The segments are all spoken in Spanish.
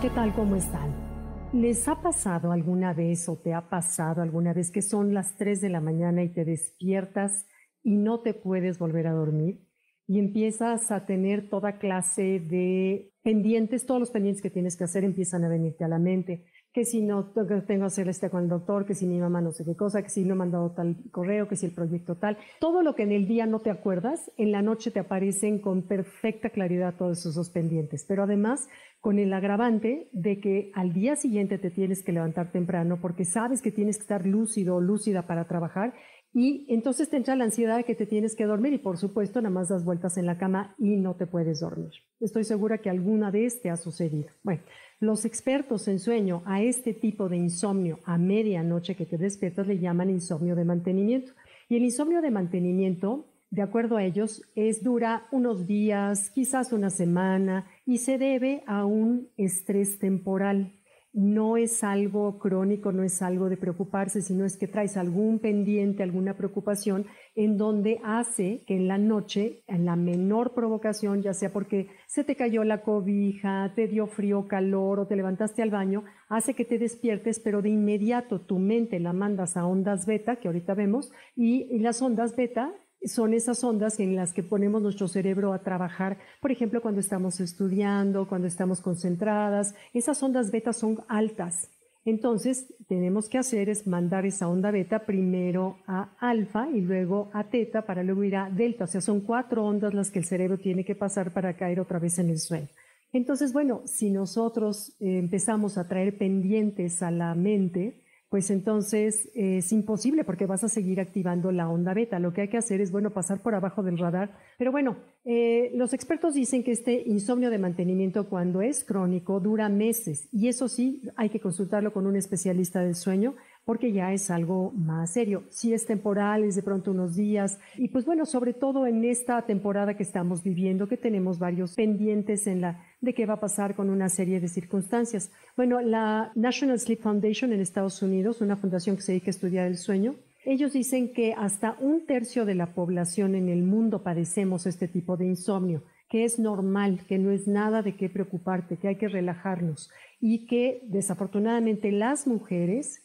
¿Qué tal? ¿Cómo están? ¿Les ha pasado alguna vez o te ha pasado alguna vez que son las 3 de la mañana y te despiertas y no te puedes volver a dormir? Y empiezas a tener toda clase de pendientes, todos los pendientes que tienes que hacer empiezan a venirte a la mente que si no tengo que hacer este con el doctor, que si mi mamá no sé qué cosa, que si no he mandado tal correo, que si el proyecto tal. Todo lo que en el día no te acuerdas, en la noche te aparecen con perfecta claridad todos esos pendientes. Pero además, con el agravante de que al día siguiente te tienes que levantar temprano porque sabes que tienes que estar lúcido o lúcida para trabajar y entonces te entra la ansiedad de que te tienes que dormir y por supuesto nada más das vueltas en la cama y no te puedes dormir. Estoy segura que alguna vez te ha sucedido. Bueno, los expertos en sueño a este tipo de insomnio a medianoche que te despiertas le llaman insomnio de mantenimiento. Y el insomnio de mantenimiento, de acuerdo a ellos, es dura unos días, quizás una semana, y se debe a un estrés temporal no es algo crónico, no es algo de preocuparse, sino es que traes algún pendiente, alguna preocupación en donde hace que en la noche, en la menor provocación, ya sea porque se te cayó la cobija, te dio frío, calor o te levantaste al baño, hace que te despiertes, pero de inmediato tu mente la mandas a ondas beta, que ahorita vemos, y, las ondas beta son esas ondas en las que ponemos nuestro cerebro a trabajar, por ejemplo, cuando estamos estudiando, cuando estamos concentradas. Esas ondas beta son altas. Entonces, tenemos que hacer es mandar esa onda beta primero a alfa y luego a teta para luego ir a delta. O sea, son cuatro ondas las que el cerebro tiene que pasar para caer otra vez en el sueño. Entonces, bueno, si nosotros eh, empezamos a traer pendientes a la mente, pues entonces es imposible porque vas a seguir activando la onda beta. Lo que hay que hacer es, bueno, pasar por abajo del radar. Pero bueno, eh, los expertos dicen que este insomnio de mantenimiento cuando es crónico dura meses y eso sí, hay que consultarlo con un especialista del sueño porque ya es algo más serio. Si es temporal, es de pronto unos días. Y pues bueno, sobre todo en esta temporada que estamos viviendo, que tenemos varios pendientes en la de qué va a pasar con una serie de circunstancias. Bueno, la National Sleep Foundation en Estados Unidos, una fundación que se dedica a estudiar el sueño, ellos dicen que hasta un tercio de la población en el mundo padecemos este tipo de insomnio, que es normal, que no es nada de qué preocuparte, que hay que relajarnos y que desafortunadamente las mujeres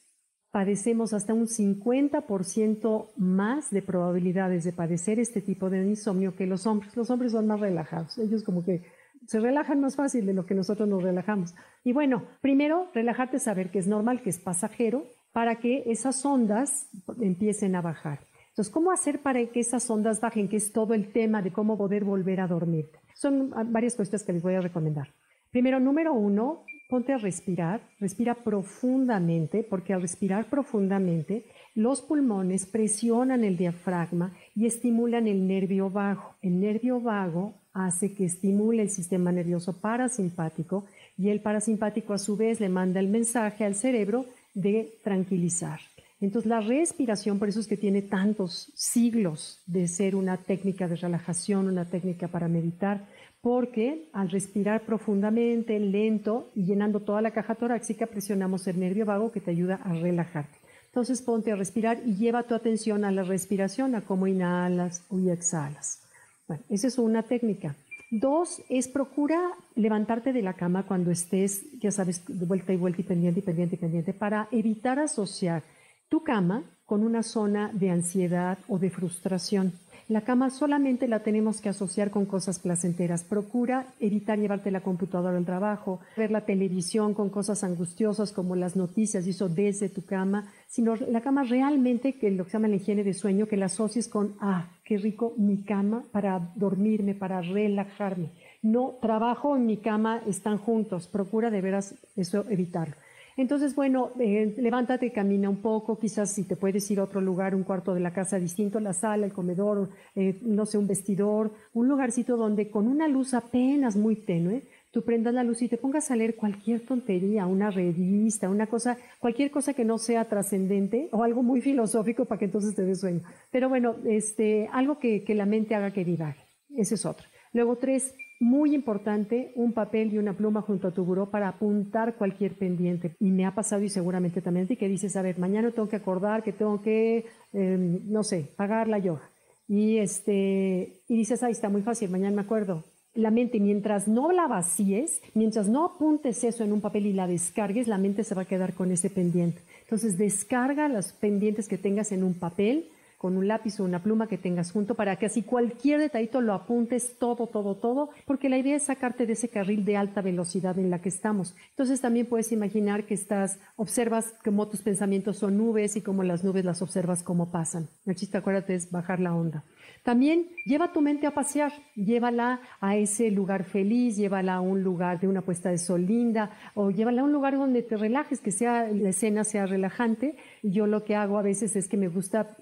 padecemos hasta un 50% más de probabilidades de padecer este tipo de insomnio que los hombres. Los hombres son más relajados, ellos como que se relajan más fácil de lo que nosotros nos relajamos. Y bueno, primero, relajarte, saber que es normal, que es pasajero, para que esas ondas empiecen a bajar. Entonces, ¿cómo hacer para que esas ondas bajen? Que es todo el tema de cómo poder volver a dormir. Son varias cuestiones que les voy a recomendar. Primero, número uno, ponte a respirar, respira profundamente, porque al respirar profundamente, los pulmones presionan el diafragma y estimulan el nervio vago. El nervio vago hace que estimule el sistema nervioso parasimpático y el parasimpático a su vez le manda el mensaje al cerebro de tranquilizar. Entonces la respiración, por eso es que tiene tantos siglos de ser una técnica de relajación, una técnica para meditar, porque al respirar profundamente, lento y llenando toda la caja torácica, presionamos el nervio vago que te ayuda a relajarte. Entonces ponte a respirar y lleva tu atención a la respiración, a cómo inhalas y exhalas. Bueno, esa es una técnica. Dos es procura levantarte de la cama cuando estés, ya sabes, de vuelta y vuelta y pendiente y pendiente y pendiente, para evitar asociar tu cama con una zona de ansiedad o de frustración. La cama solamente la tenemos que asociar con cosas placenteras. Procura evitar llevarte la computadora al trabajo, ver la televisión con cosas angustiosas como las noticias y eso desde tu cama, sino la cama realmente, que lo que se llama la higiene de sueño, que la asocies con, ah, qué rico mi cama para dormirme, para relajarme. No, trabajo en mi cama están juntos. Procura de veras eso evitarlo. Entonces, bueno, eh, levántate, camina un poco, quizás si te puedes ir a otro lugar, un cuarto de la casa distinto, la sala, el comedor, eh, no sé, un vestidor, un lugarcito donde con una luz apenas muy tenue, tú prendas la luz y te pongas a leer cualquier tontería, una revista, una cosa, cualquier cosa que no sea trascendente o algo muy filosófico para que entonces te dé sueño. Pero bueno, este, algo que, que la mente haga que divague. Ese es otro. Luego, tres, muy importante, un papel y una pluma junto a tu buró para apuntar cualquier pendiente. Y me ha pasado y seguramente también a que dices, a ver, mañana tengo que acordar que tengo que, em, no sé, pagar la yoga. Y, este, y dices, ahí está muy fácil, mañana me acuerdo. la mente, mientras no la vacíes, mientras no apuntes eso en un papel y la descargues, la mente se va a quedar con ese pendiente. Entonces, descarga los pendientes que tengas en un papel, con un lápiz o una pluma que tengas junto para que así cualquier detallito lo apuntes todo, todo, todo, porque la idea es sacarte de ese carril de alta velocidad en la que estamos. Entonces también puedes imaginar que estás, observas cómo tus pensamientos son nubes y cómo las nubes las observas cómo pasan. El chiste, acuérdate, es bajar la onda. También lleva tu mente a pasear, llévala a ese lugar feliz, llévala a un lugar de una puesta de sol linda o llévala a un lugar donde te relajes, que sea la escena sea relajante. Yo lo que hago a veces es que me gusta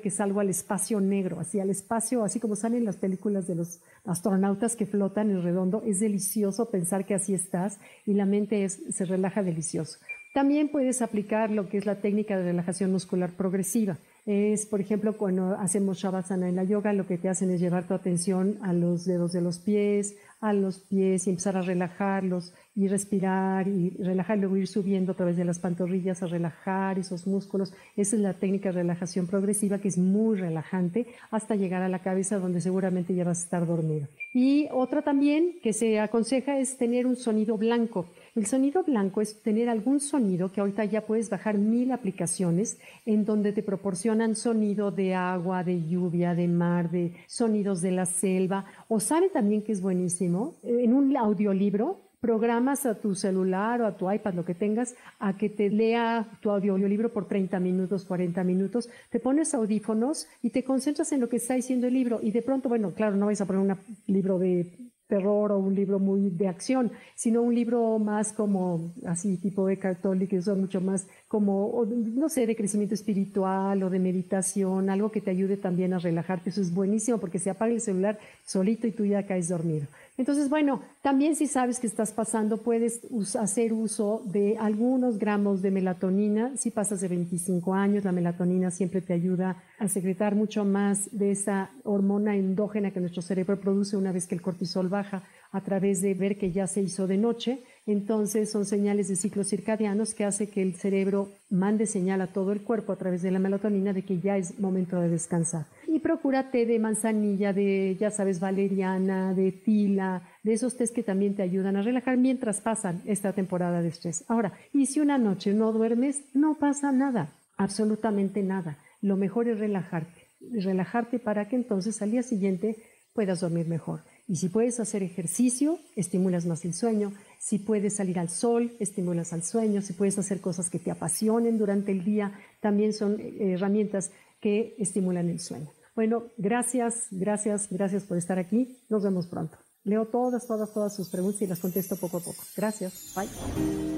que salgo al espacio negro, así al espacio, así como salen las películas de los astronautas que flotan en redondo. Es delicioso pensar que así estás y la mente se relaja delicioso. También puedes aplicar lo que es la técnica de relajación muscular progresiva es, por ejemplo, cuando hacemos Shavasana en la yoga, lo que te hacen es llevar tu atención a los dedos de los pies, a los pies y empezar a relajarlos y respirar y relajar, luego ir subiendo a través de las pantorrillas a relajar esos músculos. Esa es la técnica de relajación progresiva que es muy relajante hasta llegar a la cabeza donde seguramente ya vas a estar dormido. Y otra también que se aconseja es tener un sonido blanco. El sonido blanco es tener algún sonido que ahorita ya puedes bajar mil aplicaciones en donde te proporcionan sonido de agua, de lluvia, de mar, de sonidos de la selva. O sabe también que es buenísimo, en un audiolibro programas a tu celular o a tu iPad, lo que tengas, a que te lea tu audiolibro por 30 minutos, 40 minutos, te pones audífonos y te concentras en lo que está diciendo el libro y de pronto, bueno, claro, no vais a poner un libro de terror o un libro muy de acción, sino un libro más como así tipo de Tolle, que son mucho más como, no sé, de crecimiento espiritual o de meditación, algo que te ayude también a relajarte. Eso es buenísimo porque se apaga el celular solito y tú ya caes dormido. Entonces, bueno, también si sabes que estás pasando, puedes hacer uso de algunos gramos de melatonina. Si pasas de 25 años, la melatonina siempre te ayuda a secretar mucho más de esa hormona endógena que nuestro cerebro produce una vez que el cortisol baja a través de ver que ya se hizo de noche. Entonces son señales de ciclos circadianos que hace que el cerebro mande señal a todo el cuerpo a través de la melatonina de que ya es momento de descansar. Y procura té de manzanilla, de, ya sabes, valeriana, de tila, de esos tés que también te ayudan a relajar mientras pasan esta temporada de estrés. Ahora, y si una noche no duermes, no pasa nada, absolutamente nada. Lo mejor es relajarte, relajarte para que entonces al día siguiente puedas dormir mejor. Y si puedes hacer ejercicio, estimulas más el sueño. Si puedes salir al sol, estimulas al sueño. Si puedes hacer cosas que te apasionen durante el día, también son eh, herramientas que estimulan el sueño. Bueno, gracias, gracias, gracias por estar aquí. Nos vemos pronto. Leo todas, todas, todas sus preguntas y las contesto poco a poco. Gracias. Bye.